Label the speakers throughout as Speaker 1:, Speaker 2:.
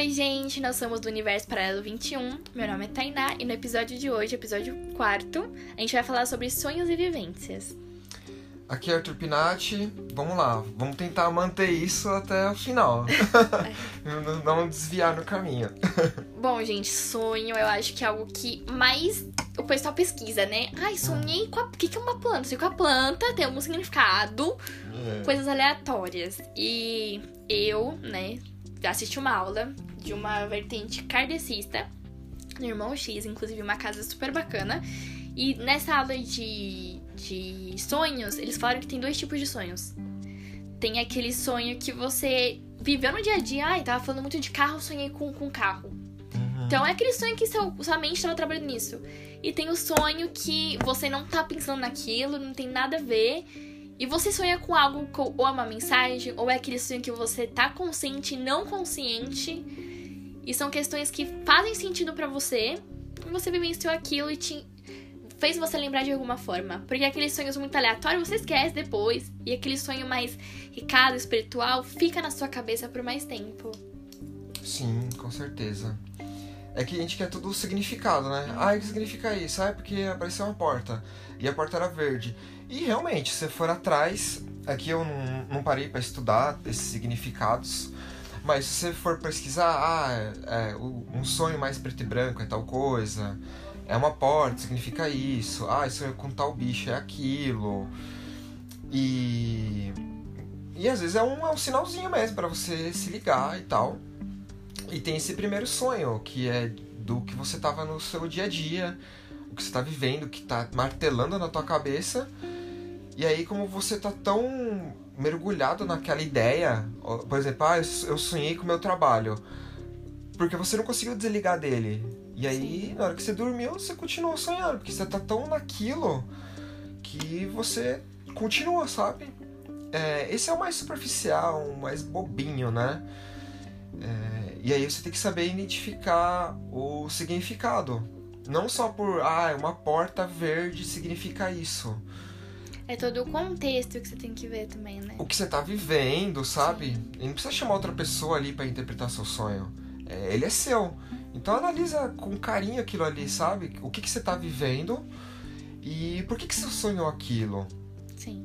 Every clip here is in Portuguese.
Speaker 1: Oi, gente, nós somos do Universo Paralelo 21. Meu nome é Tainá e no episódio de hoje, episódio 4, a gente vai falar sobre sonhos e vivências.
Speaker 2: Aqui é Arthur Pinati. Vamos lá, vamos tentar manter isso até o final. não, desviar no caminho.
Speaker 1: Bom, gente, sonho eu acho que é algo que mais o pessoal pesquisa, né? Ai, sonhei com a. O que, que é uma planta? Sonhei com a planta, tem algum significado,
Speaker 2: É.
Speaker 1: coisas aleatórias. E eu, né, assisti uma aula de uma vertente kardecista, no Irmão X, inclusive uma casa super bacana. E nessa aula de, de sonhos, eles falaram que tem dois tipos de sonhos. Tem aquele sonho que você viveu no dia a dia, ai, tava falando muito de carro, sonhei com, com carro. Então é aquele sonho que seu, sua mente estava trabalhando nisso. E tem o sonho que você não tá pensando naquilo, não tem nada a ver. E você sonha com algo, ou é uma mensagem, ou é aquele sonho que você tá consciente e não consciente. E são questões que fazem sentido pra você. E você vivenciou aquilo e te fez você lembrar de alguma forma. Porque aqueles sonhos muito aleatórios você esquece depois. E aquele sonho mais ricado, espiritual, fica na sua cabeça por mais tempo.
Speaker 2: Sim, com certeza. É que a gente quer tudo significado, né? Ah, o que significa isso? Ah, é porque apareceu uma porta. E a porta era verde. E realmente, se for atrás, aqui eu não, não parei pra estudar esses significados. Mas se você for pesquisar, ah, é, é, um sonho mais preto e branco é tal coisa. É uma porta, significa isso. Ah, isso é com tal bicho, é aquilo. E. E às vezes é um, é um sinalzinho mesmo pra você se ligar e tal. E tem esse primeiro sonho, que é do que você tava no seu dia a dia, o que você tá vivendo, que tá martelando na tua cabeça. E aí, como você tá tão mergulhado naquela ideia, por exemplo, ah, eu sonhei com o meu trabalho, porque você não conseguiu desligar dele. E aí, na hora que você dormiu, você continuou sonhando, porque você tá tão naquilo que você continua, sabe? É, esse é o mais superficial, o mais bobinho, né? É, e aí você tem que saber identificar o significado. Não só por, ah, uma porta verde significa isso.
Speaker 1: É todo o contexto que você tem que ver também, né?
Speaker 2: O que você tá vivendo, sabe? E não precisa chamar outra pessoa ali pra interpretar seu sonho. É, ele é seu. Então analisa com carinho aquilo ali, sabe? O que, que você tá vivendo e por que, que você sonhou aquilo.
Speaker 1: Sim.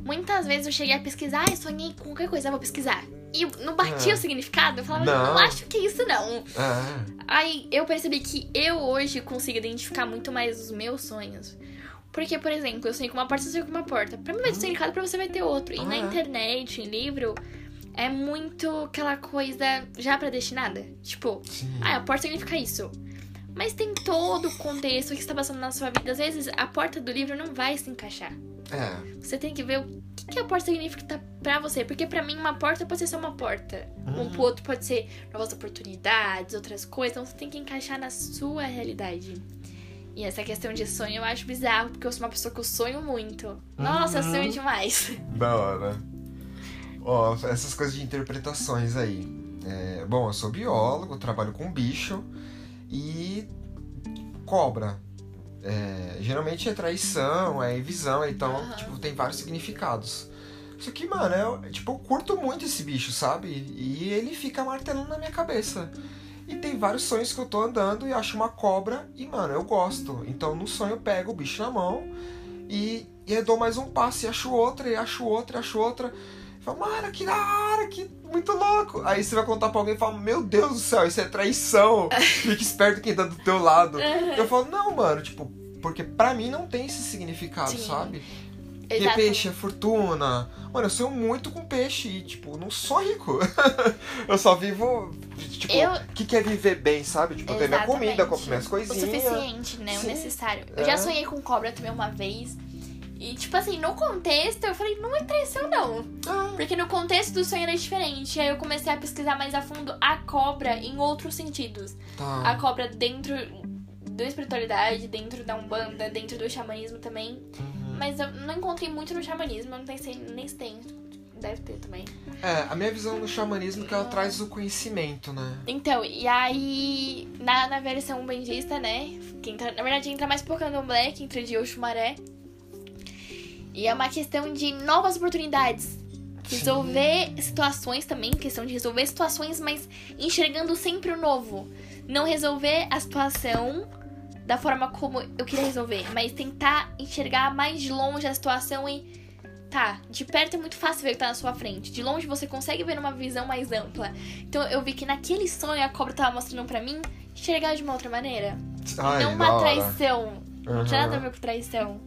Speaker 1: Muitas vezes eu cheguei a pesquisar, ai, sonhei com qualquer coisa, vou pesquisar. E não batia
Speaker 2: É.
Speaker 1: o significado, eu falava,
Speaker 2: Não.
Speaker 1: não. acho que é isso não.
Speaker 2: É.
Speaker 1: Aí eu percebi que eu hoje consigo identificar muito mais os meus sonhos. Porque, por exemplo, eu sonhei com uma porta, você com uma porta. Pra mim vai ter um significado, pra você vai ter outro. E
Speaker 2: Ah,
Speaker 1: na
Speaker 2: é?
Speaker 1: internet, em livro, é muito aquela coisa já predestinada. Tipo,
Speaker 2: Sim.
Speaker 1: ah, a porta significa isso. Mas tem todo o contexto que está passando na sua vida. Às vezes a porta do livro não vai se encaixar.
Speaker 2: É.
Speaker 1: Você tem que ver o que, que a porta significa pra você. Porque pra mim uma porta pode ser só uma porta. Um
Speaker 2: Uhum.
Speaker 1: pro outro pode ser novas oportunidades, outras coisas. Então você tem que encaixar na sua realidade. E essa questão de sonho eu acho bizarro, porque eu sou uma pessoa que eu sonho muito. Nossa, eu
Speaker 2: Uhum.
Speaker 1: sonho demais.
Speaker 2: Da hora. Ó, essas coisas de interpretações aí. É, bom, eu sou biólogo, trabalho com bicho e cobra. É, geralmente é traição, é visão, então,
Speaker 1: Aham.
Speaker 2: tipo, tem vários significados. Só que, mano, eu, tipo, eu curto muito esse bicho, sabe? E ele fica martelando na minha cabeça. E tem vários sonhos que eu tô andando e acho uma cobra e, mano, eu gosto. Então, no sonho eu pego o bicho na mão e, e eu dou mais um passo e acho outra, e acho outra, e acho outra. E falo, mano, que da hora, que muito louco. Aí você vai contar pra alguém e fala, meu Deus do céu, isso é traição. Fique esperto quem tá do teu lado. Eu falo, não, mano, tipo, porque pra mim não tem esse significado,
Speaker 1: Sim.
Speaker 2: sabe? Porque
Speaker 1: Exato.
Speaker 2: peixe é fortuna. Mano, eu sonho muito com peixe e, tipo, não sou rico. eu só vivo, tipo, o
Speaker 1: Eu-
Speaker 2: que quer viver bem, sabe? Tipo, ter minha comida, compro minhas
Speaker 1: O
Speaker 2: coisinhas.
Speaker 1: suficiente, né? O
Speaker 2: Sim.
Speaker 1: necessário. Eu
Speaker 2: É.
Speaker 1: já sonhei com cobra também uma vez. E, tipo assim, no contexto, eu falei, não é traição, não.
Speaker 2: Ah,
Speaker 1: Porque no contexto do sonho era diferente. Aí eu comecei a pesquisar mais a fundo a cobra em outros sentidos. A
Speaker 2: tá.
Speaker 1: cobra dentro da espiritualidade, dentro da Umbanda, dentro do xamanismo também.
Speaker 2: Uhum.
Speaker 1: Mas eu não encontrei muito no xamanismo, eu não sei nem se tem. Deve ter também.
Speaker 2: É, a minha visão do xamanismo é que ela traz o conhecimento, né?
Speaker 1: Então, e aí, na, na versão bandista, né? Que entra, na verdade, entra mais por candomblé, que entra de Oxumaré. E é uma questão de novas oportunidades. Resolver situações também, questão de resolver situações, mas enxergando sempre o novo. Não resolver a situação da forma como eu queria resolver, mas tentar enxergar mais de longe a situação e. Tá, de perto é muito fácil ver o que tá na sua frente. De longe você consegue ver uma visão mais ampla. Então eu vi que naquele sonho a cobra tava mostrando para mim enxergar de uma outra maneira.
Speaker 2: Ai,
Speaker 1: não uma traição. Não tinha nada a ver com traição.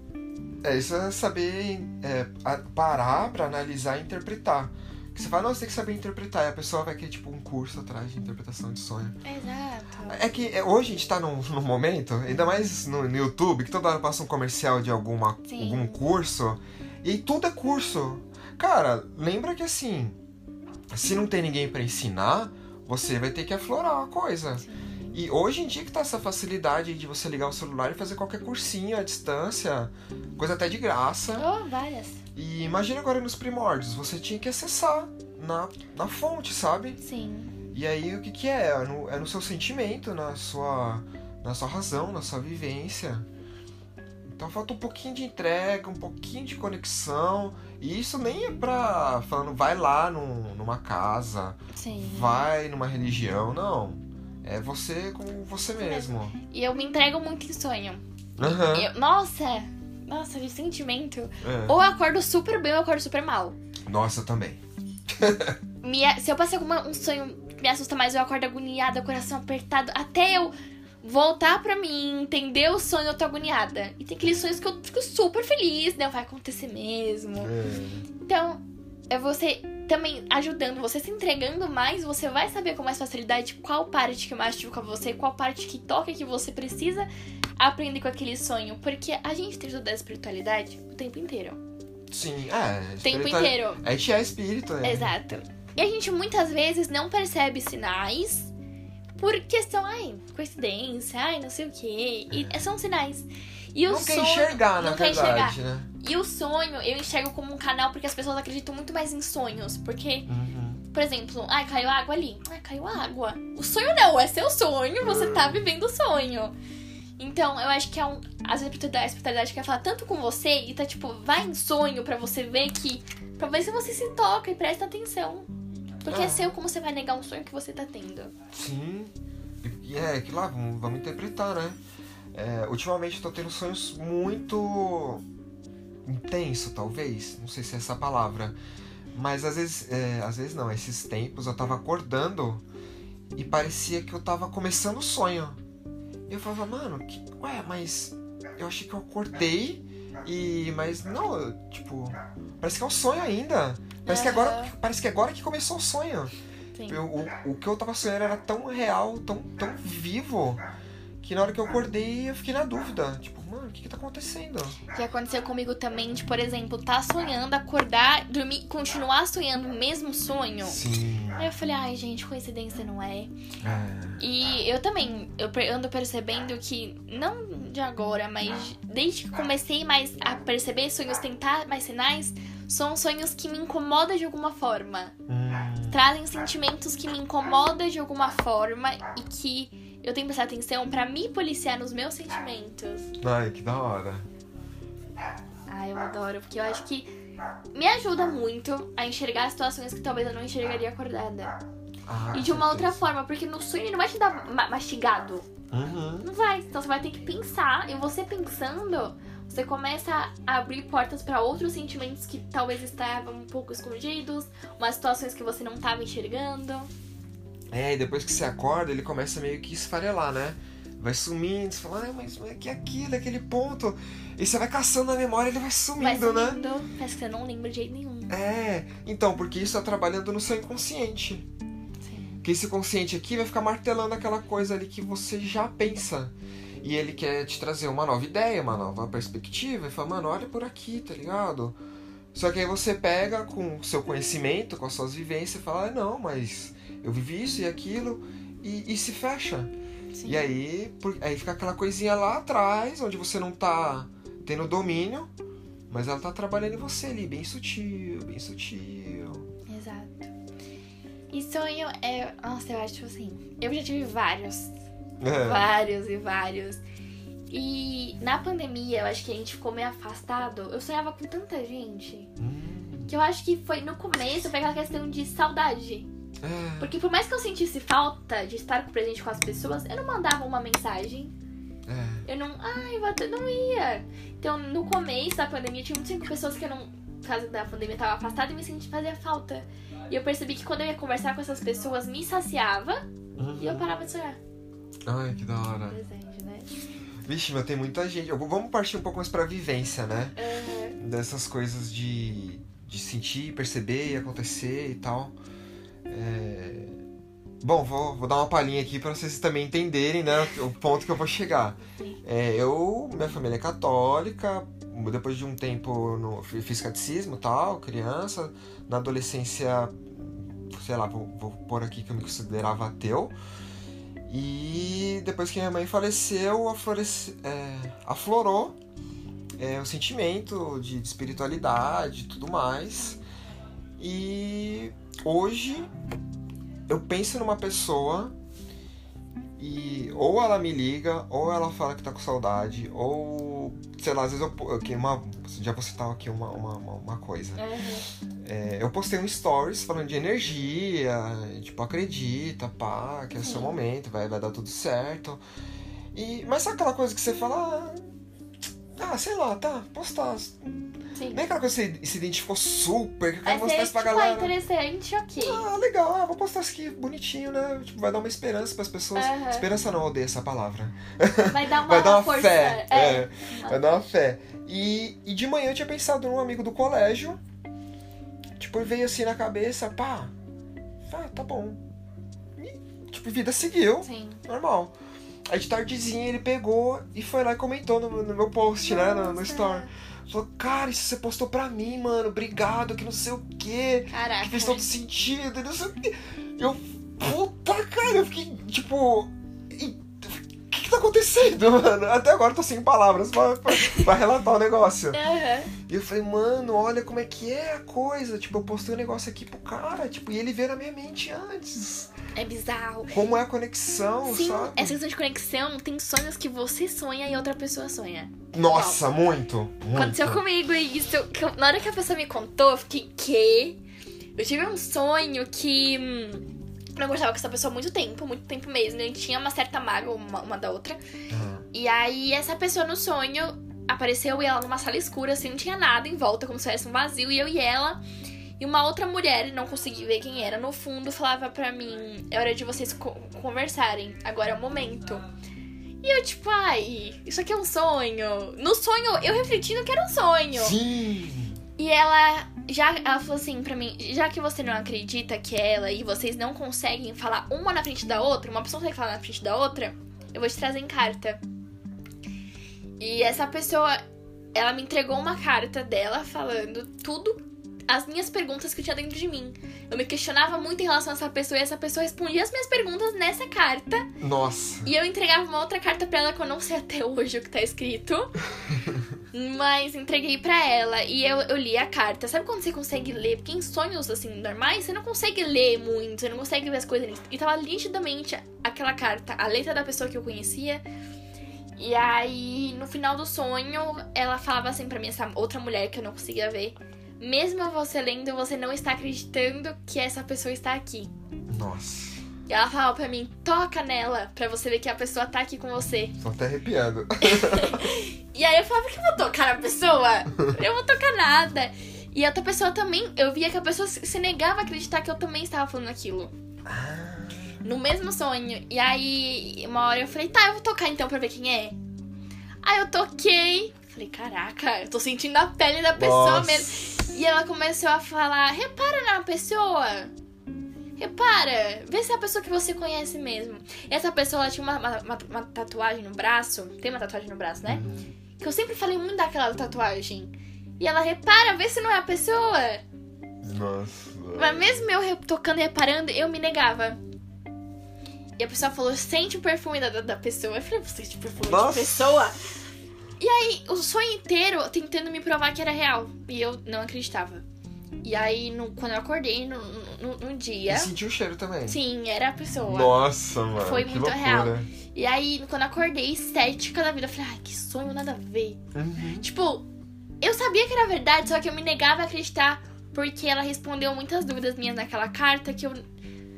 Speaker 2: É, isso é saber é, parar pra analisar e interpretar. Que você fala, não, você tem que saber interpretar. E a pessoa vai querer, tipo, um curso atrás de interpretação de sonho.
Speaker 1: Exato.
Speaker 2: É que é, hoje a gente tá num, num momento, ainda mais no, no, YouTube, que toda hora passa um comercial de alguma, algum curso. E tudo é curso. Cara, lembra que assim, se não tem ninguém para ensinar, você vai ter que aflorar a coisa. Sim. E hoje em dia que tá essa facilidade de você ligar o celular e fazer qualquer cursinho à distância, coisa até de graça.
Speaker 1: Oh, várias.
Speaker 2: E imagina agora nos primórdios, você tinha que acessar na, na fonte, sabe?
Speaker 1: Sim.
Speaker 2: E aí o que que é? É no, é no seu sentimento, na sua, na sua razão, na sua vivência. Então falta um pouquinho de entrega, um pouquinho de conexão. E isso nem é pra. falando, vai lá num, numa casa,
Speaker 1: Sim.
Speaker 2: vai numa religião, não é você com você mesmo.
Speaker 1: E eu me entrego muito em sonho.
Speaker 2: Uhum.
Speaker 1: Eu, nossa, nossa, de sentimento. É. Ou eu acordo super bem ou eu acordo super mal.
Speaker 2: Nossa, também.
Speaker 1: me, se eu passei com um sonho que me assusta mais, eu acordo agoniada, coração apertado, até eu voltar pra mim, entender o sonho, eu tô agoniada. E tem aqueles sonhos que eu fico super feliz, né? Vai acontecer mesmo.
Speaker 2: É.
Speaker 1: Então, é você também ajudando, você se entregando mais, você vai saber com mais facilidade qual parte que mais machuca você, qual parte que toca que você precisa aprender com aquele sonho. Porque a gente tem que estudar espiritualidade o tempo inteiro.
Speaker 2: Sim, é.
Speaker 1: O tempo inteiro.
Speaker 2: A gente é espírito, né?
Speaker 1: Exato. E a gente muitas vezes não percebe sinais por questão, ai, coincidência, ai, não sei o quê. E são sinais. E o
Speaker 2: não quer enxergar, na
Speaker 1: não
Speaker 2: verdade,
Speaker 1: enxergar.
Speaker 2: né?
Speaker 1: E o sonho eu enxergo como um canal porque as pessoas acreditam muito mais em sonhos. Porque,
Speaker 2: uhum.
Speaker 1: por exemplo, ai, caiu água ali. Ai, caiu água. O sonho não, é seu sonho, você tá vivendo o sonho. Então, eu acho que é um. Às vezes a espiritualidade quer falar tanto com você e tá tipo, vai em sonho para você ver que. Pra ver se você se toca e presta atenção. Porque é, é seu como você vai negar um sonho que você tá tendo.
Speaker 2: Sim. E é, que lá, vamos, vamos interpretar, né? É, ultimamente eu tô tendo sonhos muito intenso, talvez. Não sei se é essa palavra. Mas às vezes, é, às vezes não, esses tempos eu tava acordando e parecia que eu tava começando o sonho. E eu falava, mano, que, ué, mas eu achei que eu acordei e. Mas não, tipo. Parece que é um sonho ainda. Parece, uhum. que, agora, parece que agora que começou o sonho. Eu, o, o que eu tava sonhando era tão real, tão, tão vivo que na hora que eu acordei eu fiquei na dúvida. Tipo, mano, o que que tá acontecendo?
Speaker 1: Que aconteceu comigo também, de, por exemplo, tá sonhando, acordar, dormir, continuar sonhando o mesmo sonho.
Speaker 2: Sim.
Speaker 1: Aí eu falei, ai, gente, coincidência não é.
Speaker 2: é.
Speaker 1: E eu também, eu ando percebendo que, não de agora, mas desde que comecei mais a perceber sonhos, tentar mais sinais, são sonhos que me incomodam de alguma forma.
Speaker 2: Hum.
Speaker 1: Trazem sentimentos que me incomodam de alguma forma e que eu tenho que prestar atenção para me policiar nos meus sentimentos.
Speaker 2: Ai, que da hora.
Speaker 1: Ai, eu adoro, porque eu acho que me ajuda muito a enxergar situações que talvez eu não enxergaria acordada.
Speaker 2: Ah,
Speaker 1: e de uma outra forma, porque no sonho ele não vai te dar ma mastigado.
Speaker 2: Uhum.
Speaker 1: Não vai. Então você vai ter que pensar, e você pensando, você começa a abrir portas para outros sentimentos que talvez estavam um pouco escondidos, umas situações que você não estava enxergando.
Speaker 2: É, e depois que você acorda, ele começa meio que esfarelar, né? Vai sumindo, você fala, ah, mas é que aquilo, aquele ponto. E você vai caçando na memória ele vai sumindo, vai
Speaker 1: sumindo
Speaker 2: né?
Speaker 1: Parece que você não lembra de jeito nenhum.
Speaker 2: É, então, porque isso tá trabalhando no seu inconsciente.
Speaker 1: Sim.
Speaker 2: Que esse consciente aqui vai ficar martelando aquela coisa ali que você já pensa. E ele quer te trazer uma nova ideia, uma nova perspectiva. E fala, mano, olha por aqui, tá ligado? Só que aí você pega com o seu conhecimento, com as suas vivências e fala, não, mas eu vivi isso e aquilo, e, e se fecha.
Speaker 1: Sim.
Speaker 2: E aí, por, aí fica aquela coisinha lá atrás, onde você não tá tendo domínio, mas ela tá trabalhando em você ali, bem sutil, bem sutil.
Speaker 1: Exato. E sonho é. Nossa, eu acho assim. Eu já tive vários.
Speaker 2: É.
Speaker 1: Vários e vários. E na pandemia, eu acho que a gente ficou meio afastado. Eu sonhava com tanta gente.
Speaker 2: Hum
Speaker 1: que eu acho que foi no começo, foi aquela questão de saudade.
Speaker 2: É.
Speaker 1: Porque por mais que eu sentisse falta de estar presente com as pessoas, eu não mandava uma mensagem.
Speaker 2: É.
Speaker 1: Eu não. Ai, eu não ia. Então, no começo da pandemia, tinha muitas pessoas que eu não. Por causa da pandemia, tava afastada e me sentia fazia falta. E eu percebi que quando eu ia conversar com essas pessoas, me saciava e eu
Speaker 2: Uhum.
Speaker 1: parava de sonhar.
Speaker 2: Ai, que da hora.
Speaker 1: Desejo, né?
Speaker 2: Vixe, mas tem muita gente. Eu- Vamos partir um pouco mais pra vivência, né?
Speaker 1: Aham.
Speaker 2: Dessas coisas de, de sentir, perceber e acontecer e tal. É, Bom, vou, vou dar uma palhinha aqui pra vocês também entenderem, né? O ponto que eu vou chegar. É, eu, minha família é católica, depois de um tempo no, fiz catecismo tal, criança. Na adolescência, sei lá, vou, vou pôr aqui que eu me considerava ateu. E depois que minha mãe faleceu, aflorece- é, aflorou é, o sentimento de, de espiritualidade e tudo mais. E hoje eu penso numa pessoa e ou ela me liga, ou ela fala que tá com saudade, ou sei lá, às vezes eu aqui uma, já vou citar aqui uma, uma, uma coisa.
Speaker 1: Aham.
Speaker 2: É, eu postei um stories falando de energia, tipo, acredita, pá, que é o seu momento, vai, vai dar tudo certo. E, mas sabe aquela coisa que você fala, ah, ah, sei lá, tá, postar.
Speaker 1: Sim.
Speaker 2: Nem aquela coisa que você se identificou super, que eu quero
Speaker 1: Aí
Speaker 2: mostrar isso pra
Speaker 1: tipo, ah,
Speaker 2: galera.
Speaker 1: interessante, ok.
Speaker 2: Ah, legal, ah, vou postar isso aqui bonitinho, né? Tipo, vai dar uma esperança pras pessoas. Esperança não, odeio essa palavra.
Speaker 1: Vai dar uma,
Speaker 2: vai dar uma
Speaker 1: força.
Speaker 2: fé.
Speaker 1: É.
Speaker 2: é. Vai dar uma fé. E, e de manhã eu tinha pensado num amigo do colégio. Tipo, veio assim na cabeça, pá. Ah, tá bom. E, tipo, vida seguiu,
Speaker 1: Sim.
Speaker 2: normal. Aí de tardezinha ele pegou e foi lá e comentou no, no meu post, né? No, no
Speaker 1: Nossa.
Speaker 2: story. Falou, cara, isso você postou pra mim, mano. Obrigado, que não sei o quê.
Speaker 1: Caraca.
Speaker 2: Que fez todo sentido, e não sei o quê. Eu, puta, cara, eu fiquei, tipo. O que, que tá acontecendo, mano? Até agora eu tô sem palavras pra, pra, pra relatar o negócio.
Speaker 1: Aham.
Speaker 2: E eu falei, mano, olha como é que é a coisa. Tipo, eu postei um negócio aqui pro cara, tipo, e ele veio na minha mente antes.
Speaker 1: É bizarro.
Speaker 2: Como é a conexão,
Speaker 1: Sim,
Speaker 2: sabe?
Speaker 1: essa questão de conexão tem sonhos que você sonha e outra pessoa sonha.
Speaker 2: Nossa, muito. muito.
Speaker 1: Aconteceu comigo isso. que eu- na hora que a pessoa me contou, eu fiquei, quê? Eu tive um sonho que. hum, eu gostava com essa pessoa há muito tempo, muito tempo mesmo. A gente tinha uma certa mágoa uma, uma da outra.
Speaker 2: Ah,
Speaker 1: E aí, essa pessoa no sonho apareceu e ela numa sala escura, assim, não tinha nada em volta, como se fosse um vazio. E eu e ela. E uma outra mulher, não consegui ver quem era, no fundo falava pra mim: é hora de vocês co- conversarem, agora é o momento. E eu, tipo, ai, isso aqui é um sonho. No sonho, eu refletindo que era um sonho.
Speaker 2: Sim!
Speaker 1: E ela já ela falou assim pra mim, já que você não acredita que é ela e vocês não conseguem falar uma na frente da outra, uma pessoa consegue falar na frente da outra, eu vou te trazer em carta. E essa pessoa, ela me entregou uma carta dela falando tudo as minhas perguntas que tinha dentro de mim. Eu me questionava muito em relação a essa pessoa e essa pessoa respondia as minhas perguntas nessa carta.
Speaker 2: Nossa.
Speaker 1: E eu entregava uma outra carta pra ela que eu não sei até hoje o que tá escrito. Mas entreguei pra ela e eu, eu li a carta. Sabe quando você consegue ler? Porque em sonhos, assim, normais, você não consegue ler muito, você não consegue ver as coisas. E tava nitidamente aquela carta, a letra da pessoa que eu conhecia. E aí, no final do sonho, ela falava assim pra mim, essa outra mulher que eu não conseguia ver. Mesmo você lendo, você não está acreditando que essa pessoa está aqui.
Speaker 2: Nossa.
Speaker 1: E ela falava pra mim, toca nela, pra você ver que a pessoa tá aqui com você.
Speaker 2: Tô até arrepiando.
Speaker 1: E aí eu falava que eu vou tocar na pessoa? Eu vou tocar nada. E a outra pessoa também, eu via que a pessoa se negava a acreditar que eu também estava falando aquilo. No mesmo sonho. E aí, uma hora eu falei, tá, eu vou tocar então pra ver quem é. Aí eu toquei. Falei, caraca, eu tô sentindo a pele da pessoa
Speaker 2: Nossa.
Speaker 1: mesmo. E ela começou a falar, repara na pessoa. Repara, vê se é a pessoa que você conhece mesmo. E essa pessoa, ela tinha uma, uma, uma- tatuagem no braço. Tem uma tatuagem no braço, né? Que eu sempre falei muito daquela tatuagem. E ela repara, vê se não é a pessoa.
Speaker 2: Nossa.
Speaker 1: Mas mesmo eu tocando e reparando, eu me negava. E a pessoa falou, sente o perfume da, da, da pessoa. Eu falei, você sente o perfume
Speaker 2: Nossa.
Speaker 1: de pessoa? E aí, o sonho inteiro tentando me provar que era real. E eu não acreditava. E aí, no- quando eu acordei no, no, no dia.
Speaker 2: E sentiu o cheiro também.
Speaker 1: Sim, era a pessoa.
Speaker 2: Nossa, mano.
Speaker 1: Foi muito
Speaker 2: loucura.
Speaker 1: real. E aí, quando eu acordei, cética da vida, eu falei, ai, que sonho, nada a ver.
Speaker 2: Uhum.
Speaker 1: Tipo, eu sabia que era verdade, só que eu me negava a acreditar porque ela respondeu muitas dúvidas minhas naquela carta que eu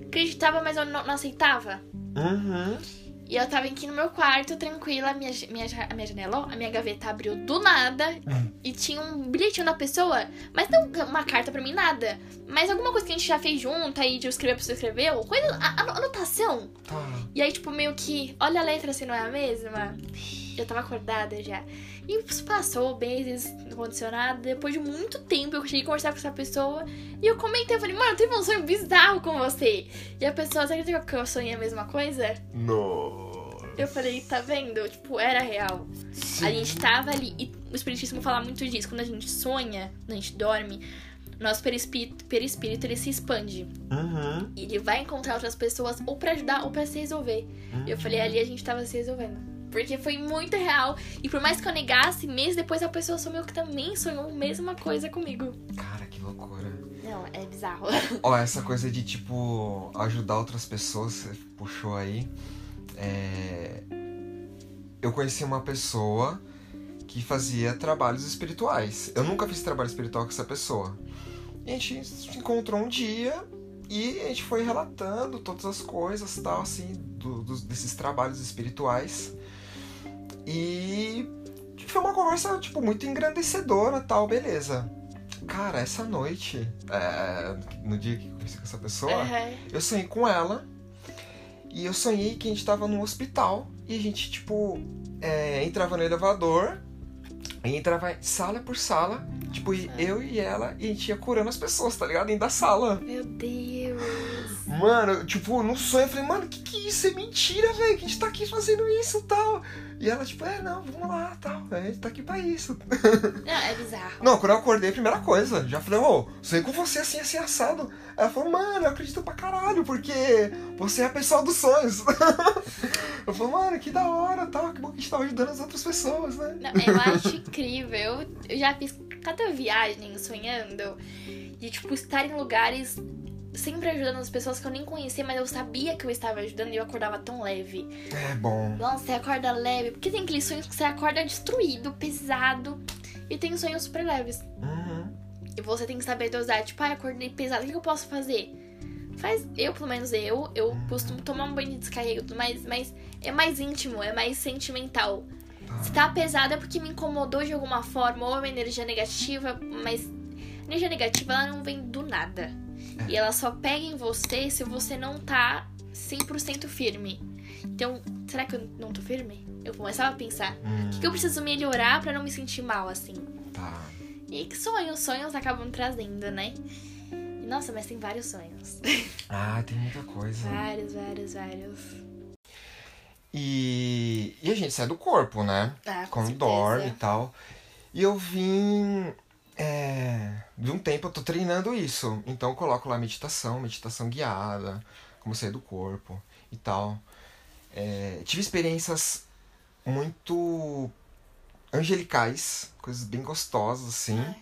Speaker 1: acreditava, mas eu não, não aceitava.
Speaker 2: Uhum.
Speaker 1: E eu tava aqui no meu quarto, tranquila, a minha, minha, a minha janela, ó, a minha gaveta abriu do nada e tinha um bilhetinho da pessoa, mas não uma carta pra mim, nada. Mas alguma coisa que a gente já fez junto, aí de eu escrever a pessoa escreveu, coisa, a- a- anotação.
Speaker 2: Tá.
Speaker 1: E aí, tipo, meio que, olha a letra se não é a mesma. Eu tava acordada já. E isso passou meses, não aconteceu nada. Depois de muito tempo, eu consegui conversar com essa pessoa. E eu comentei, eu falei, mano, eu tive um sonho bizarro com você. E a pessoa, você acredita que eu sonhei a mesma coisa?
Speaker 2: Nossa.
Speaker 1: Eu falei, tá vendo? Tipo, era real.
Speaker 2: Sim.
Speaker 1: A gente tava ali. E o Espiritismo fala muito disso. Quando a gente sonha, quando a gente dorme, nosso perispírito, perispírito ele se expande.
Speaker 2: Uhum.
Speaker 1: E ele vai encontrar outras pessoas ou pra ajudar ou pra se resolver. E eu falei, ali a gente tava se resolvendo. Porque foi muito real. E por mais que eu negasse, meses depois a pessoa sumiu que também sonhou a mesma coisa comigo.
Speaker 2: Cara, que loucura.
Speaker 1: Não, é bizarro.
Speaker 2: Ó, essa coisa de, tipo, ajudar outras pessoas, você puxou aí. É... Eu conheci uma pessoa que fazia trabalhos espirituais. Eu nunca fiz trabalho espiritual com essa pessoa. E a gente se encontrou um dia e a gente foi relatando todas as coisas, tal, assim, do- dos- desses trabalhos espirituais. E foi uma conversa, tipo, muito engrandecedora, tal, beleza. Cara, essa noite, é, no dia que eu conheci com essa pessoa,
Speaker 1: Uhum.
Speaker 2: eu sonhei com ela. E eu sonhei que a gente tava num hospital. E a gente, tipo, é, entrava no elevador. E entrava sala por sala. Tipo, e eu e ela. E a gente ia curando as pessoas, tá ligado? Dentro da sala.
Speaker 1: Meu Deus.
Speaker 2: Mano, tipo, no sonho eu falei, mano, que que é isso? É mentira, velho. Que a gente tá aqui fazendo isso e tal. E ela, tipo, é, não, vamos lá, tal. A gente tá aqui pra isso.
Speaker 1: Não, é bizarro.
Speaker 2: Não, quando eu acordei, a primeira coisa, já falei, ô, sonhei com você assim, assim, assado. Ela falou, mano, eu acredito pra caralho, porque você é a pessoa dos sonhos. eu falei, mano, que da hora, tal, que bom que a gente tava ajudando as outras pessoas, né?
Speaker 1: Não, eu acho incrível. Eu, eu já fiz cada viagem sonhando. De, tipo, estar em lugares sempre ajudando as pessoas que eu nem conhecia, mas eu sabia que eu estava ajudando e eu acordava tão leve.
Speaker 2: É bom.
Speaker 1: Nossa, você acorda leve. Porque tem aqueles sonhos que você acorda destruído, pesado. E tem sonhos super leves.
Speaker 2: Uhum.
Speaker 1: E você tem que saber dosar. Tipo, ah, acordei pesado, o que eu posso fazer? Faz, eu, pelo menos eu, eu costumo tomar um banho de descarrego, mais, mas é mais íntimo, é mais sentimental. Se tá pesado é porque me incomodou de alguma forma, ou é uma energia negativa, mas energia negativa ela não vem do nada. E ela só pega em você se você não tá 100% firme. Então, será que eu não tô firme? Eu começava a pensar, o
Speaker 2: Hum,
Speaker 1: que, que eu preciso melhorar pra não me sentir mal assim?
Speaker 2: tá.
Speaker 1: E que sonhos, sonhos acabam trazendo, né? E, nossa, mas tem vários sonhos.
Speaker 2: Ah, tem muita coisa.
Speaker 1: vários, vários, vários.
Speaker 2: E, e a gente sai do corpo, né?
Speaker 1: Ah, com
Speaker 2: Quando
Speaker 1: certeza.
Speaker 2: dorme e tal. E eu vim. É, de um tempo eu tô treinando isso. Então eu coloco lá meditação, meditação guiada, como sair do corpo e tal. É, tive experiências muito angelicais, coisas bem gostosas, assim.
Speaker 1: Ai,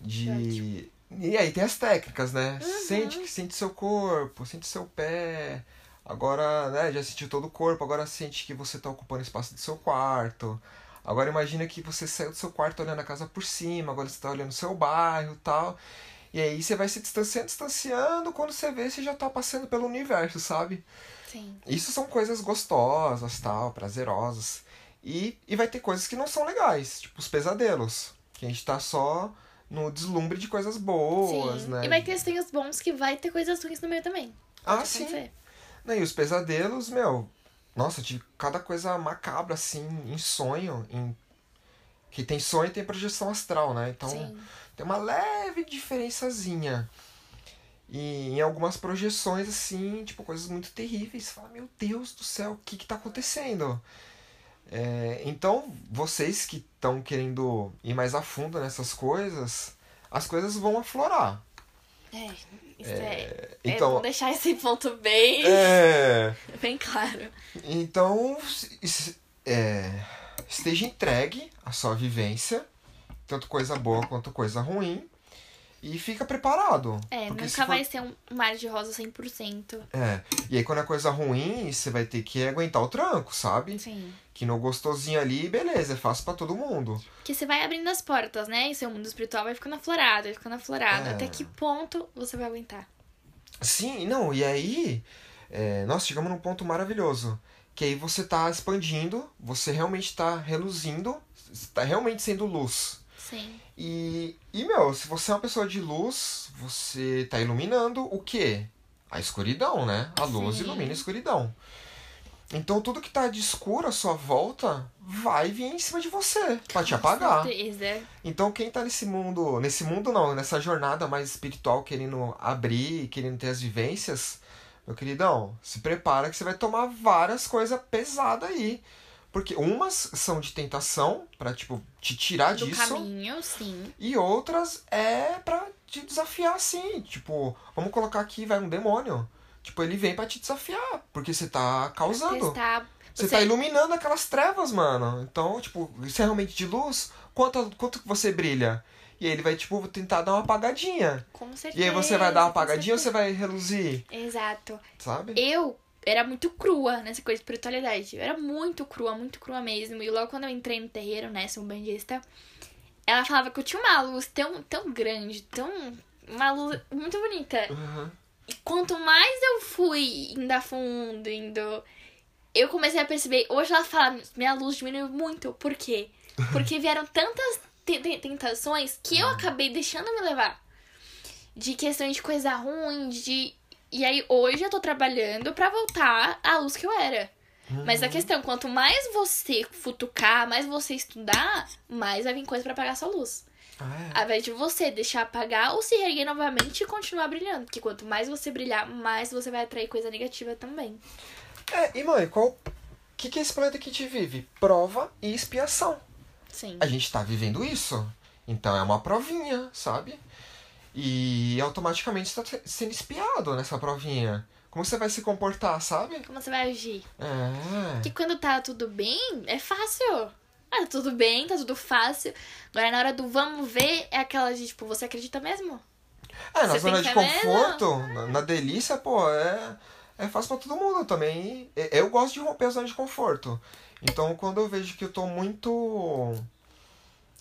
Speaker 2: de. E aí tem as técnicas, né?
Speaker 1: Uhum.
Speaker 2: Sente, sente seu corpo, sente seu pé. Agora, né, já sentiu todo o corpo, agora sente que você tá ocupando espaço do seu quarto. Agora imagina que você saiu do seu quarto olhando a casa por cima, agora você tá olhando o seu bairro e tal. E aí você vai se distanciando, distanciando, quando você vê, você já tá passando pelo universo, sabe?
Speaker 1: Sim.
Speaker 2: Isso são coisas gostosas, tal, prazerosas. E, e vai ter coisas que não são legais, tipo os pesadelos. Que a gente tá só no deslumbre de coisas boas,
Speaker 1: sim.
Speaker 2: né?
Speaker 1: E vai ter sonhos bons que vai ter coisas ruins no meio também.
Speaker 2: Ah, sim. E os pesadelos, meu, nossa, eu tive cada coisa macabra, assim, em sonho. Em... Que tem sonho e tem projeção astral, né? Então
Speaker 1: Sim.
Speaker 2: tem uma leve diferençazinha. E em algumas projeções, assim, tipo, coisas muito terríveis. Você fala, meu Deus do céu, o que que tá acontecendo? É, então, vocês que estão querendo ir mais a fundo nessas coisas, as coisas vão aflorar.
Speaker 1: É, é. é
Speaker 2: Então,
Speaker 1: bom deixar esse ponto bem,
Speaker 2: é...
Speaker 1: bem claro.
Speaker 2: Então, é, esteja entregue à sua vivência, tanto coisa boa quanto coisa ruim. E fica preparado.
Speaker 1: É,
Speaker 2: Porque
Speaker 1: nunca
Speaker 2: for-
Speaker 1: vai ser um mar de rosa 100%.
Speaker 2: É. E aí quando é coisa ruim, você vai ter que aguentar o tranco, sabe?
Speaker 1: Sim.
Speaker 2: Que no gostosinho ali, beleza, é fácil pra todo mundo.
Speaker 1: Porque você vai abrindo as portas, né? E seu mundo espiritual vai ficando aflorado, vai ficando aflorado.
Speaker 2: É.
Speaker 1: Até que ponto você vai aguentar?
Speaker 2: Sim, não, e aí. É, nós chegamos num ponto maravilhoso. Que aí você tá expandindo, você realmente tá reluzindo, está realmente sendo luz.
Speaker 1: Sim.
Speaker 2: E, e, meu, se você é uma pessoa de luz, você tá iluminando o quê? A escuridão, né? A luz
Speaker 1: Sim.
Speaker 2: ilumina a escuridão. Então tudo que tá de escuro à sua volta vai vir em cima de você, pra te apagar.
Speaker 1: Certeza.
Speaker 2: Então quem tá nesse mundo, nesse mundo não, nessa jornada mais espiritual, querendo abrir, querendo ter as vivências, meu queridão, se prepara que você vai tomar várias coisas pesadas aí. Porque umas são de tentação, pra, tipo, te tirar
Speaker 1: Do
Speaker 2: disso.
Speaker 1: caminho, sim.
Speaker 2: E outras é pra te desafiar, assim. Tipo, vamos colocar aqui, vai um demônio. Tipo, ele vem pra te desafiar. Porque você tá causando.
Speaker 1: Testar.
Speaker 2: Você tá iluminando aquelas trevas, mano. Então, tipo, isso é realmente de luz? Quanto, quanto que você brilha? E aí ele vai, tipo, tentar dar uma apagadinha.
Speaker 1: Com certeza.
Speaker 2: E aí você vai dar uma apagadinha ou você vai reluzir?
Speaker 1: Exato.
Speaker 2: Sabe?
Speaker 1: Eu era muito crua nessa coisa de espiritualidade. Eu era muito crua, muito crua mesmo. E logo quando eu entrei no terreiro, né, sou bandista, ela falava que eu tinha uma luz tão, tão grande, tão. Uma luz muito bonita.
Speaker 2: Uhum.
Speaker 1: E quanto mais eu fui indo a fundo, indo. Eu comecei a perceber. Hoje ela fala, minha luz diminuiu muito. Por quê? Porque vieram tantas te- te- tentações que eu acabei deixando me levar. De questões de coisa ruim, de. E aí hoje eu tô trabalhando pra voltar à luz que eu era. Mas a questão, quanto mais você futucar, mais você estudar, mais vai vir coisa pra apagar sua luz.
Speaker 2: Ah,
Speaker 1: Ao invés de você deixar apagar ou se reerguer novamente e continuar brilhando. Porque quanto mais você brilhar, mais você vai atrair coisa negativa também.
Speaker 2: é. é, e mãe, qual. O que, que esse planeta aqui te vive? Prova e expiação.
Speaker 1: Sim.
Speaker 2: A gente tá vivendo isso. Então é uma provinha, sabe? E automaticamente você tá sendo espiado nessa provinha. Como você vai se comportar, sabe?
Speaker 1: Como você vai agir?
Speaker 2: É.
Speaker 1: Porque quando tá tudo bem, é fácil. Ah, tá tudo bem, tá tudo fácil. Agora na hora do vamos ver, é aquela de tipo, você acredita mesmo?
Speaker 2: É, na
Speaker 1: Você
Speaker 2: zona de conforto, na, na delícia, pô, é, é fácil pra todo mundo também. Eu gosto de romper a zona de conforto. Então, quando eu vejo que eu tô muito.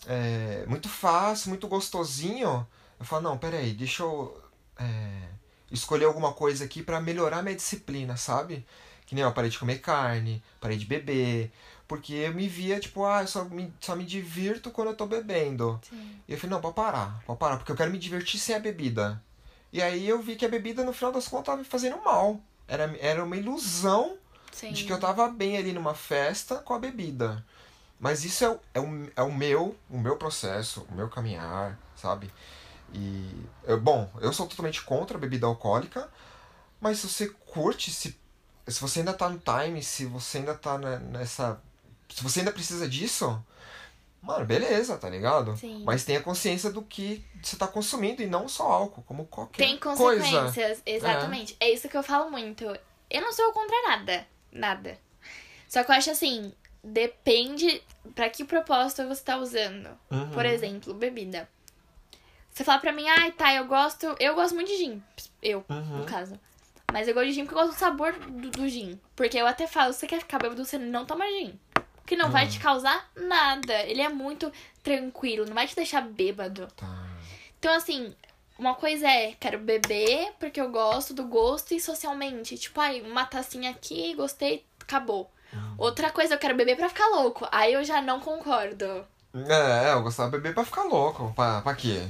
Speaker 2: é, muito fácil, muito gostosinho, eu falo: não, peraí, deixa eu é, escolher alguma coisa aqui pra melhorar minha disciplina, sabe? Que nem eu parei de comer carne, parei de beber. Porque eu me via, tipo, ah, eu só me, só me divirto quando eu tô bebendo.
Speaker 1: Sim.
Speaker 2: E eu falei, não, pode parar, pode parar, porque eu quero me divertir sem a bebida. E aí eu vi que a bebida, no final das contas, tava me fazendo mal. Era, era uma ilusão
Speaker 1: Sim.
Speaker 2: de que eu tava bem ali numa festa com a bebida. Mas isso é, é, o, é o meu, o meu processo, o meu caminhar, sabe? E, eu, bom, eu sou totalmente contra a bebida alcoólica, mas se você curte, se, se você ainda tá no time, se você ainda tá ne- nessa... Se você ainda precisa disso, mano, beleza, tá ligado?
Speaker 1: Sim.
Speaker 2: Mas tenha consciência do que você tá consumindo e não só álcool, como qualquer
Speaker 1: Tem
Speaker 2: coisa.
Speaker 1: consequências, exatamente. É. isso que eu falo muito. Eu não sou contra nada. Nada. Só que eu acho assim, depende pra que propósito você tá usando.
Speaker 2: Uhum.
Speaker 1: Por exemplo, bebida. Você fala pra mim, ai, tá, eu gosto. Eu gosto muito de gin. Eu,
Speaker 2: Uhum.
Speaker 1: no caso. Mas eu gosto de gin porque eu gosto do sabor do, do gin. Porque eu até falo, se você quer ficar bêbado, você não toma gin. Que não vai
Speaker 2: Uhum.
Speaker 1: te causar nada. Ele é muito tranquilo, não vai te deixar bêbado.
Speaker 2: Tá.
Speaker 1: Então, assim, uma coisa é, quero beber porque eu gosto do gosto e socialmente. Tipo, ai, uma tacinha aqui, gostei, acabou. Outra coisa, eu quero beber pra ficar louco. Aí eu já não concordo.
Speaker 2: É, eu gostava de beber pra ficar louco. Pra, pra quê?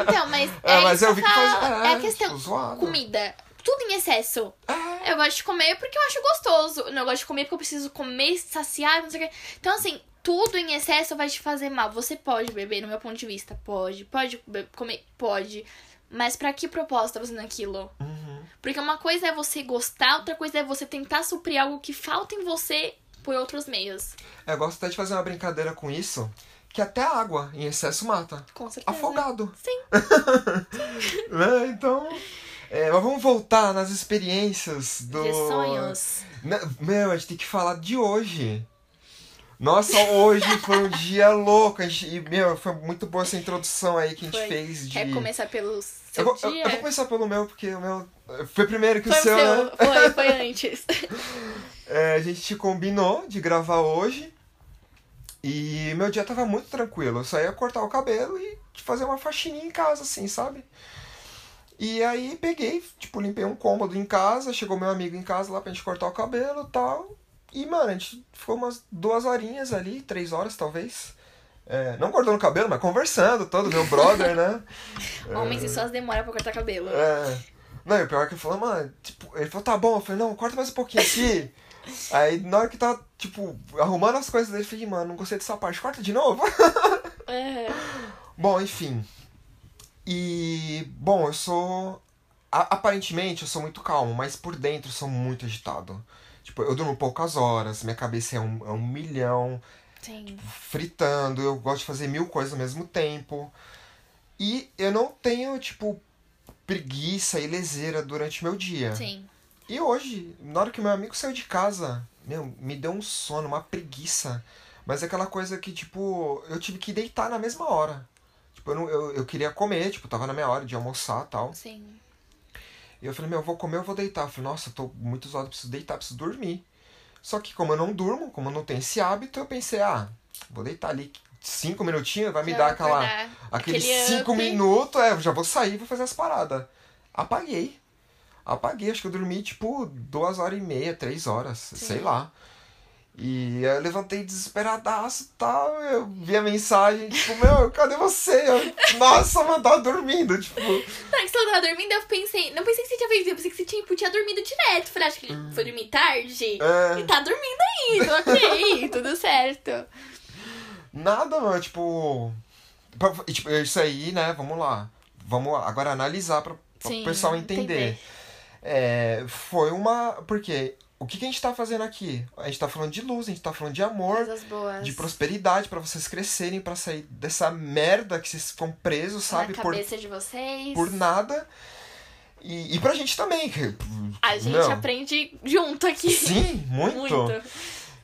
Speaker 1: Então, mas.
Speaker 2: É,
Speaker 1: é
Speaker 2: mas eu vi que faz. É,
Speaker 1: É a questão.
Speaker 2: tipo.
Speaker 1: Comida. Tudo em excesso.
Speaker 2: É.
Speaker 1: Eu gosto de comer porque eu acho gostoso. Não, eu gosto de comer porque eu preciso comer, saciar, não sei o quê. Então, assim, tudo em excesso vai te fazer mal. Você pode beber, no meu ponto de vista. Pode. Pode comer? Pode. Mas pra que propósito tá fazendo aquilo?
Speaker 2: Uhum.
Speaker 1: Porque uma coisa é você gostar, outra coisa é você tentar suprir algo que falta em você por outros meios.
Speaker 2: Eu gosto até de fazer uma brincadeira com isso. Que até água em excesso mata.
Speaker 1: Com certeza.
Speaker 2: Afogado.
Speaker 1: Sim.
Speaker 2: Né? Então. é, mas vamos voltar nas experiências do.
Speaker 1: De sonhos.
Speaker 2: Né, Meu, a gente tem que falar de hoje. Nossa, hoje foi um dia louco. A gente, e, meu, foi muito boa essa introdução aí que a gente
Speaker 1: Foi.
Speaker 2: fez de.
Speaker 1: Quer começar pelo seu
Speaker 2: eu, vou, eu-
Speaker 1: dia?
Speaker 2: eu vou começar pelo meu, porque o meu foi primeiro que
Speaker 1: Foi
Speaker 2: o
Speaker 1: o
Speaker 2: seu,
Speaker 1: seu,
Speaker 2: né?
Speaker 1: foi, foi antes.
Speaker 2: É, a gente combinou de gravar hoje. E meu dia tava muito tranquilo. Eu só ia cortar o cabelo e fazer uma faxininha em casa, assim, sabe? E aí peguei, tipo, limpei um cômodo em casa, chegou meu amigo em casa lá pra gente cortar o cabelo e tal. E, mano, a gente ficou umas duas horinhas ali, três horas talvez. É, não cortando o cabelo, mas conversando todo, meu brother, né?
Speaker 1: Homens e suas demoram pra cortar cabelo.
Speaker 2: É. Não, e o pior é que ele falou, mano, tipo, ele falou, tá bom, eu falei, não, corta mais um pouquinho aqui. Aí na hora que tava, tipo, arrumando as coisas dele, eu falei, mano, não gostei dessa parte, corta de novo.
Speaker 1: É.
Speaker 2: bom, enfim. E, bom, eu sou. a- aparentemente eu sou muito calmo, mas por dentro eu sou muito agitado. Tipo, eu durmo poucas horas, minha cabeça é um, é um milhão,
Speaker 1: Sim.
Speaker 2: fritando, eu gosto de fazer mil coisas ao mesmo tempo. E eu não tenho, tipo, preguiça e leseira durante meu dia.
Speaker 1: Sim.
Speaker 2: E hoje, na hora que meu amigo saiu de casa, meu, me deu um sono, uma preguiça. Mas é aquela coisa que, tipo, eu tive que deitar na mesma hora. Tipo, eu, não, eu, eu queria comer, tipo, tava na minha hora de almoçar e tal.
Speaker 1: Sim.
Speaker 2: E eu falei, meu, eu vou comer, eu vou deitar. Eu falei, nossa, eu tô muito zoado, preciso deitar, preciso dormir. Só que como eu não durmo, como eu não tenho esse hábito, eu pensei, ah, vou deitar ali cinco minutinhos, vai me
Speaker 1: Já
Speaker 2: dar aquela, aqueles
Speaker 1: aquele
Speaker 2: cinco
Speaker 1: up.
Speaker 2: minutos, é, já vou sair e vou fazer as paradas. Apaguei. Apaguei, acho que eu dormi tipo duas horas e meia, três horas, sei lá. E eu levantei desesperadaço e tal, eu vi a mensagem, tipo, meu, cadê você? Eu, Nossa, mano, tava dormindo, tipo.
Speaker 1: Não, que você tava dormindo, eu pensei. Não pensei que você tinha feito, eu pensei que você tinha, tipo, tinha dormido direto. Falei, acho que ele foi dormir tarde.
Speaker 2: É.
Speaker 1: E tá dormindo ainda, ok, tudo certo.
Speaker 2: Nada, mano, tipo. pra- tipo, isso aí, né? Vamos lá. Vamos agora analisar
Speaker 1: Sim,
Speaker 2: o pessoal entender.
Speaker 1: entender.
Speaker 2: É, foi uma. Porque o que, que a gente tá fazendo aqui? A gente tá falando de luz, a gente tá falando de amor, de prosperidade pra vocês crescerem, pra sair dessa merda que vocês ficam presos, sabe?
Speaker 1: Na
Speaker 2: Por,
Speaker 1: cabeça de vocês.
Speaker 2: por nada. E, e pra gente também. que-
Speaker 1: A gente
Speaker 2: não.
Speaker 1: aprende junto aqui.
Speaker 2: Sim, muito.
Speaker 1: Muito.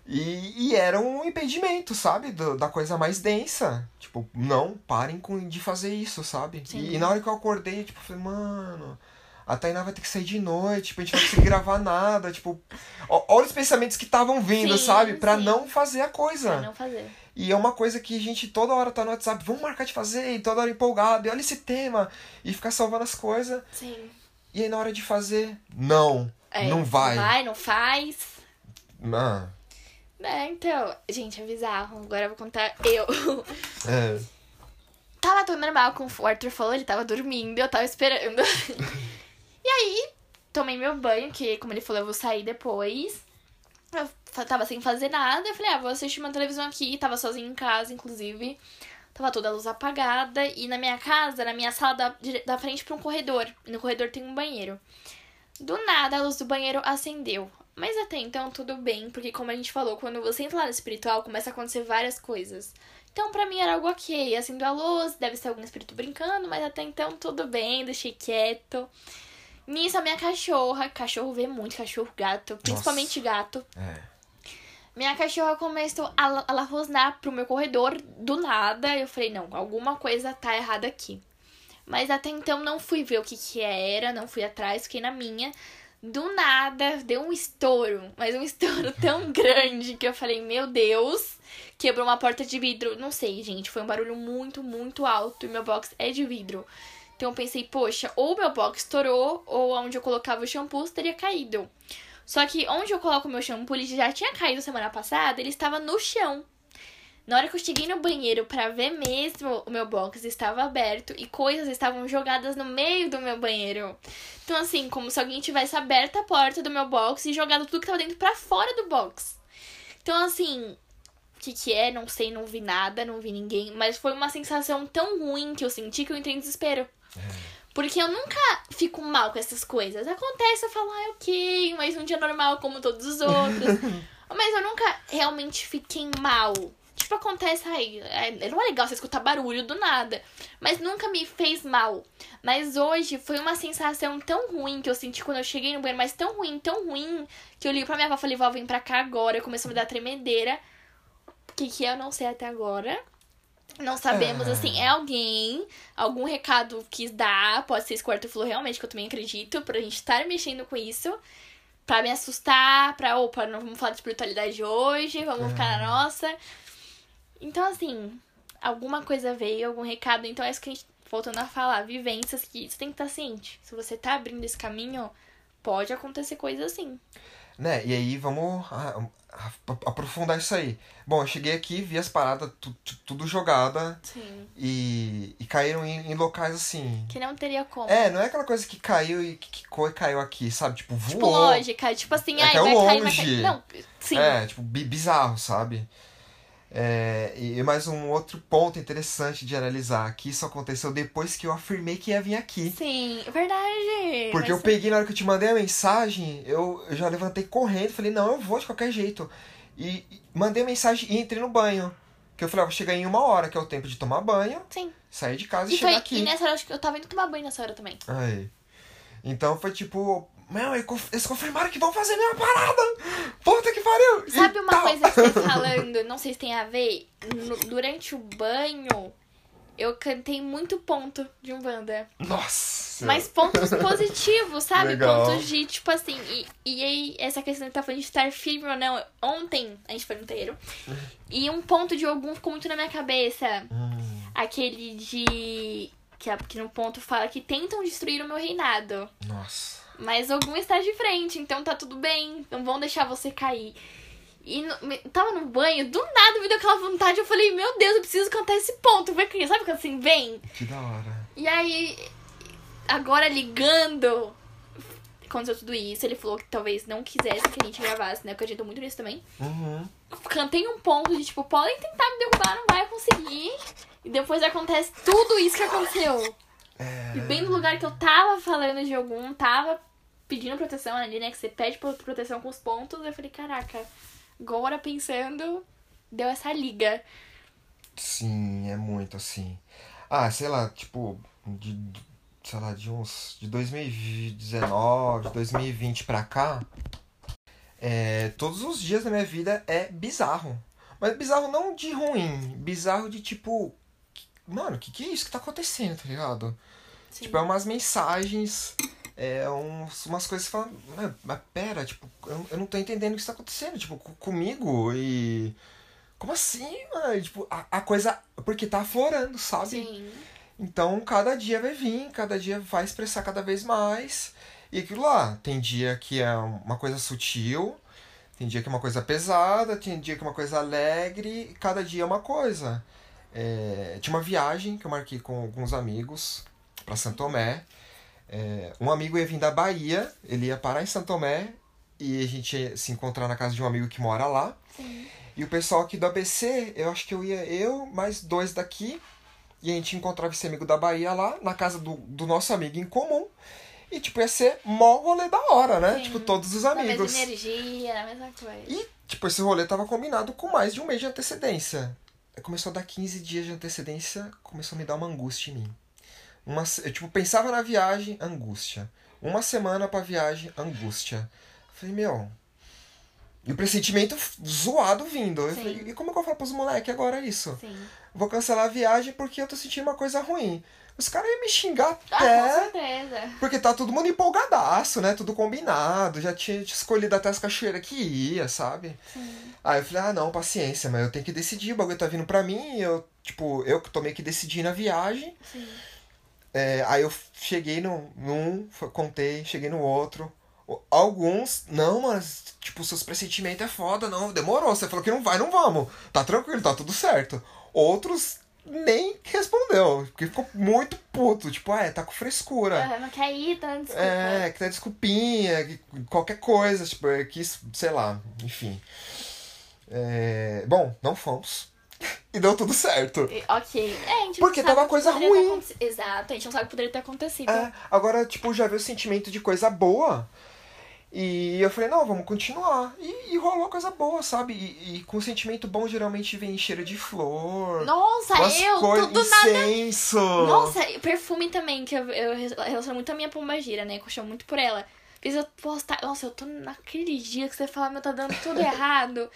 Speaker 2: E, e era um impedimento, sabe? Do- da coisa mais densa. Tipo, não, parem com, de fazer isso, sabe? E, e na hora que eu acordei, tipo, falei, mano, a Tainá vai ter que sair de noite, tipo, a gente não vai conseguir gravar nada, tipo. Olha os pensamentos que estavam vindo,
Speaker 1: Sim,
Speaker 2: sabe? Pra
Speaker 1: sim.
Speaker 2: não fazer a coisa.
Speaker 1: Pra não fazer.
Speaker 2: E é uma coisa que a gente toda hora tá no WhatsApp, vamos marcar de fazer, e toda hora empolgado, e olha esse tema, e ficar salvando as coisas.
Speaker 1: Sim.
Speaker 2: E aí na hora de fazer, não,
Speaker 1: É,
Speaker 2: não vai.
Speaker 1: Vai, não faz.
Speaker 2: Ah,
Speaker 1: É, então, gente, é bizarro. Agora eu vou contar eu.
Speaker 2: é.
Speaker 1: Tava tudo normal, como o Arthur falou, ele tava dormindo, eu tava esperando. e aí, tomei meu banho, que como ele falou, eu vou sair depois. Eu tava sem fazer nada, eu falei, ah, vou assistir uma televisão aqui, tava sozinha em casa, inclusive. Tava toda a luz apagada, e na minha casa, na minha sala, da, da frente pra um corredor. E no corredor tem um banheiro. Do nada, a luz do banheiro acendeu. Mas até então, tudo bem, porque como a gente falou, quando você entra lá no espiritual, começa a acontecer várias coisas. Então, pra mim era algo ok. Acendo a luz, deve ser algum espírito brincando, mas até então tudo bem, deixei quieto. Nisso, a minha cachorra, cachorro vê muito, cachorro, gato, principalmente gato.
Speaker 2: É.
Speaker 1: Minha cachorra começou a, a la- rosnar pro meu corredor do nada. Eu falei, não, alguma coisa tá errada aqui. Mas até então não fui ver o que que era, não fui atrás, fiquei na minha. Do nada, deu um estouro, mas um estouro tão grande que eu falei, meu Deus, quebrou uma porta de vidro. Não sei, gente, foi um barulho muito, muito alto e meu box é de vidro. Então eu pensei, poxa, ou meu box estourou, ou onde eu colocava o shampoo teria caído. Só que onde eu coloco o meu shampoo, ele já tinha caído semana passada, ele estava no chão. Na hora que eu cheguei no banheiro pra ver mesmo, o meu box estava aberto e coisas estavam jogadas no meio do meu banheiro. Então, assim, como se alguém tivesse aberto a porta do meu box e jogado tudo que tava dentro pra fora do box. Então, assim, o que que é? Não sei, não vi nada, não vi ninguém. Mas foi uma sensação tão ruim que eu senti que eu entrei em desespero. Porque eu nunca fico mal com essas coisas. Acontece, eu falo, ah, ok, mais um dia normal como todos os outros. Mas eu nunca realmente fiquei mal. Tipo, acontece, ai, é, não é legal você escutar barulho do nada. Mas nunca me fez mal. Mas hoje foi uma sensação tão ruim que eu senti quando eu cheguei no banheiro, mas tão ruim, tão ruim, que eu liguei pra minha avó e falei, vó, vem pra cá agora. Começou a me dar tremedeira. que, que eu não sei até agora. Não sabemos,
Speaker 2: É.
Speaker 1: assim, é alguém, algum recado quis dar, pode ser esse quarto falou realmente, que eu também acredito, pra gente estar mexendo com isso, pra me assustar, pra, opa, não vamos falar de espiritualidade hoje, vamos ficar na nossa. Então, assim, alguma coisa veio, algum recado, então é isso que a gente, voltando a falar, vivências que você tem que estar ciente. Se você tá abrindo esse caminho, pode acontecer coisa assim.
Speaker 2: Né? E aí vamos aprofundar isso aí. Bom, eu cheguei aqui, vi as paradas tu- tu- tudo jogada
Speaker 1: Sim.
Speaker 2: e, e caíram em, em locais assim.
Speaker 1: Que não teria como.
Speaker 2: É, não é aquela coisa que caiu e que quicou e caiu aqui, sabe? Tipo, voou.
Speaker 1: Tipo, lógica, tipo assim,
Speaker 2: É
Speaker 1: ai,
Speaker 2: é
Speaker 1: vai cair, vai
Speaker 2: longe.
Speaker 1: cair. Não, sim.
Speaker 2: É, tipo, bi- bizarro, sabe? É, e mais um outro ponto interessante de analisar, que isso aconteceu depois que eu afirmei que ia vir aqui.
Speaker 1: Sim, verdade.
Speaker 2: Porque eu peguei na hora que eu te mandei a mensagem, eu, eu já levantei correndo, falei, não, eu vou de qualquer jeito. E, e mandei a mensagem e entrei no banho. Que eu falei, ó, vou chegar em uma hora, que é o tempo de tomar banho,
Speaker 1: Sim.
Speaker 2: sair de casa e,
Speaker 1: E,
Speaker 2: chegar
Speaker 1: foi,
Speaker 2: aqui.
Speaker 1: e nessa hora, acho que eu tava indo tomar banho nessa hora também.
Speaker 2: Aí. Então foi tipo, meu, eles confirmaram que vão fazer a mesma parada! Puta que pariu!
Speaker 1: Sabe uma
Speaker 2: tal.
Speaker 1: coisa que você falando, não sei se tem a ver? No- durante o banho, eu cantei muito ponto de um Wanda.
Speaker 2: Nossa!
Speaker 1: Mas pontos positivos, sabe?
Speaker 2: Legal.
Speaker 1: Pontos de, tipo assim, e, e aí, essa questão que tá falando de estar firme ou não. Ontem, a gente foi no terreiro. E um ponto de algum ficou muito na minha cabeça.
Speaker 2: Hum,
Speaker 1: Aquele de. Que, que no ponto fala que tentam destruir o meu reinado.
Speaker 2: nossa.
Speaker 1: Mas algum está de frente, então tá tudo bem. Não vão deixar você cair. E no- me- tava no banho, do nada me deu aquela vontade. Eu falei, meu Deus, eu preciso cantar esse ponto. Vai que- Sabe quando assim, vem?
Speaker 2: Que da hora.
Speaker 1: E aí, agora ligando, aconteceu tudo isso. Ele falou que talvez não quisesse que a gente gravasse, né? Porque eu acredito muito nisso também.
Speaker 2: Uhum.
Speaker 1: Cantei um ponto de tipo, podem tentar me derrubar, não vai conseguir. E depois acontece tudo isso que aconteceu.
Speaker 2: É...
Speaker 1: E bem no lugar que eu tava falando de algum, tava pedindo proteção ali, né? Que você pede pro- proteção com os pontos. Eu falei, caraca, agora pensando, deu essa liga.
Speaker 2: Sim, é muito assim. Ah, sei lá, tipo, de, sei lá, de uns, de 2019, 2020 pra cá, é, todos os dias da minha vida é bizarro. Mas bizarro não de ruim, bizarro de tipo, mano, o que, que é isso que tá acontecendo, tá ligado?
Speaker 1: Sim.
Speaker 2: Tipo, é umas mensagens, é uns, umas coisas que falam, mas, mas pera, tipo, eu, eu não tô entendendo o que está acontecendo, tipo, co- comigo e. Como assim, mano? Tipo, a, a coisa. Porque tá aflorando, sabe?
Speaker 1: Sim.
Speaker 2: Então, cada dia vai vir, cada dia vai expressar cada vez mais. E aquilo lá, tem dia que é uma coisa sutil, tem dia que é uma coisa pesada, tem dia que é uma coisa alegre, cada dia é uma coisa. É, tinha uma viagem que eu marquei com alguns amigos para Santo Tomé. É, um amigo ia vir da Bahia, ele ia parar em Santo Tomé e a gente ia se encontrar na casa de um amigo que mora lá.
Speaker 1: Sim.
Speaker 2: E o pessoal aqui do ABC, eu acho que eu ia eu, mais dois daqui. E a gente encontrava esse amigo da Bahia lá, na casa do, do nosso amigo em comum. E, tipo, ia ser mó rolê da hora, né?
Speaker 1: Sim.
Speaker 2: Tipo, todos os
Speaker 1: Na mesma
Speaker 2: amigos.
Speaker 1: energia, mesma coisa.
Speaker 2: E, tipo, esse rolê tava combinado com mais de um mês de antecedência. Começou a dar 15 dias de antecedência, começou a me dar uma angústia em mim. Uma, eu, tipo, pensava na viagem, angústia. Uma semana pra viagem, angústia. Eu falei, meu. E o pressentimento zoado vindo. Eu
Speaker 1: Sim.
Speaker 2: falei, e como é que eu falo pros moleques agora isso?
Speaker 1: Sim.
Speaker 2: Vou cancelar a viagem porque eu tô sentindo uma coisa ruim. Os caras iam me xingar
Speaker 1: Ah, com
Speaker 2: até.
Speaker 1: certeza.
Speaker 2: Porque tá todo mundo empolgadaço, né? Tudo combinado. Já tinha escolhido até as cachoeiras que ia, sabe?
Speaker 1: Sim.
Speaker 2: Aí eu falei, ah, não, paciência, mas eu tenho que decidir, o bagulho tá vindo pra mim, eu, tipo, eu que tô meio que decidindo a viagem.
Speaker 1: Sim.
Speaker 2: É, aí eu cheguei no, num, contei, cheguei no outro. Alguns, não, mas, tipo, seus pressentimentos é foda, não, demorou, você falou que não vai, não vamos. Tá tranquilo, tá tudo certo. Outros nem respondeu, porque ficou muito puto, tipo, ah, é, tá com frescura.
Speaker 1: Ah, não quer ir, tá? Desculpa.
Speaker 2: É, que tá desculpinha, que- qualquer coisa, tipo, é que sei lá, enfim. É, bom, não fomos. E deu tudo certo.
Speaker 1: E- Ok. É, a gente
Speaker 2: Porque
Speaker 1: não sabe
Speaker 2: tava coisa ruim.
Speaker 1: Exato, a gente não sabe o que poderia ter acontecido.
Speaker 2: É, agora, tipo, já veio o sentimento de coisa boa. E eu falei, não, vamos continuar. E, e rolou coisa boa, sabe? E, e com sentimento bom geralmente vem cheiro de flor.
Speaker 1: Nossa, eu,
Speaker 2: coisas-
Speaker 1: tudo nada.
Speaker 2: incenso.
Speaker 1: Nossa, e perfume também, que eu, eu relaciono muito a minha pombagira, né? Que eu chamo muito por ela. Fiz eu postar. Nossa, eu tô naquele dia que você fala, meu, tá dando tudo errado.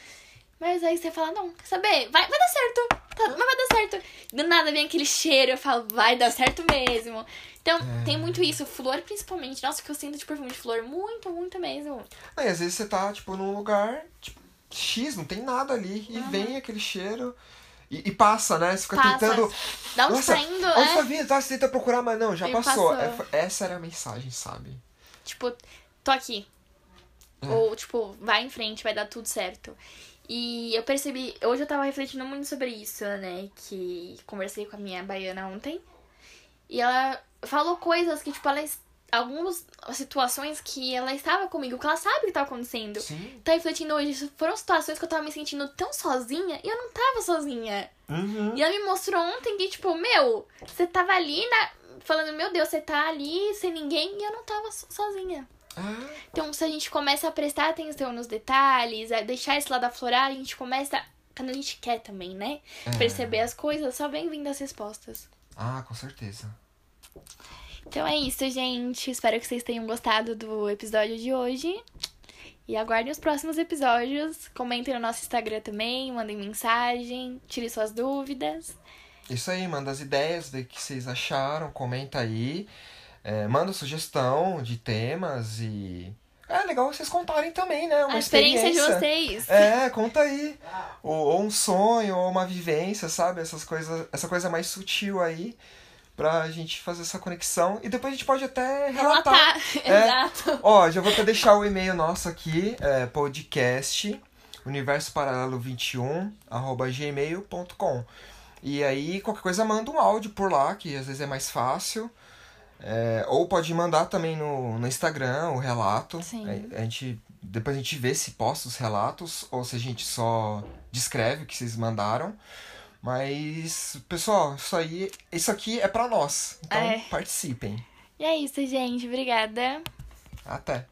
Speaker 1: Mas aí você fala, não, quer saber? Vai, vai dar certo. Tá, mas vai dar certo. Do nada vem aquele cheiro, eu falo, vai dar certo mesmo. Então,
Speaker 2: É.
Speaker 1: tem muito isso. Flor, principalmente. Nossa, que eu sinto de perfume de flor. Muito, muito mesmo.
Speaker 2: Aí, às vezes você tá, tipo, num lugar, tipo, X, não tem nada ali. E vem aquele cheiro. E, e passa, né? Você fica
Speaker 1: Passa.
Speaker 2: tentando.
Speaker 1: Dá um
Speaker 2: Nossa,
Speaker 1: saindo,
Speaker 2: Onde tá
Speaker 1: é.
Speaker 2: vindo? Tá, você tenta procurar, mas não, já
Speaker 1: E
Speaker 2: passou.
Speaker 1: passou.
Speaker 2: É, essa era a mensagem, sabe?
Speaker 1: Tipo, tô aqui.
Speaker 2: É.
Speaker 1: Ou, tipo, vai em frente, vai dar tudo certo. E eu percebi, hoje eu tava refletindo muito sobre isso, né? Que conversei com a minha baiana ontem. E ela falou coisas que, tipo, ela. Algumas situações que ela estava comigo, que ela sabe o que tá acontecendo.
Speaker 2: Sim.
Speaker 1: Tá refletindo hoje, foram situações que eu tava me sentindo tão sozinha e eu não tava sozinha.
Speaker 2: Uhum.
Speaker 1: E ela me mostrou ontem que, tipo, meu, você tava ali na... falando, meu Deus, você tá ali sem ninguém e eu não tava so- sozinha.
Speaker 2: Ah,
Speaker 1: Então, se a gente começa a prestar atenção nos detalhes, a deixar esse lado aflorar, a gente começa, quando a gente quer também, né?
Speaker 2: é.
Speaker 1: Perceber as coisas, só vem vindo as respostas.
Speaker 2: Ah, com certeza.
Speaker 1: Então é isso, gente. Espero que vocês tenham gostado do episódio de hoje. E aguardem os próximos episódios. Comentem no nosso Instagram também, mandem mensagem, tirem suas dúvidas.
Speaker 2: Isso aí, manda as ideias do que vocês acharam, comenta aí. É, manda sugestão de temas e. É legal vocês contarem também, né? Uma
Speaker 1: a experiência, de
Speaker 2: experiência.
Speaker 1: vocês.
Speaker 2: É, conta aí. Ou, ou um sonho, ou uma vivência, sabe? Essas coisas, essa coisa mais sutil aí. Pra gente fazer essa conexão. E depois a gente pode até relatar.
Speaker 1: Relatar.
Speaker 2: É.
Speaker 1: Exato.
Speaker 2: Ó, já vou até deixar o e-mail nosso aqui, é podcast universo paralelo 21 arroba gmail.com. E aí, qualquer coisa, manda um áudio por lá, que às vezes é mais fácil. É, ou pode mandar também no, no Instagram o relato.
Speaker 1: Sim.
Speaker 2: É, A, gente, depois a gente vê se posta os relatos ou se a gente só descreve o que vocês mandaram. Mas, pessoal, isso aí, isso aqui é pra nós. Então,
Speaker 1: É.
Speaker 2: participem.
Speaker 1: E é isso, gente. Obrigada.
Speaker 2: Até.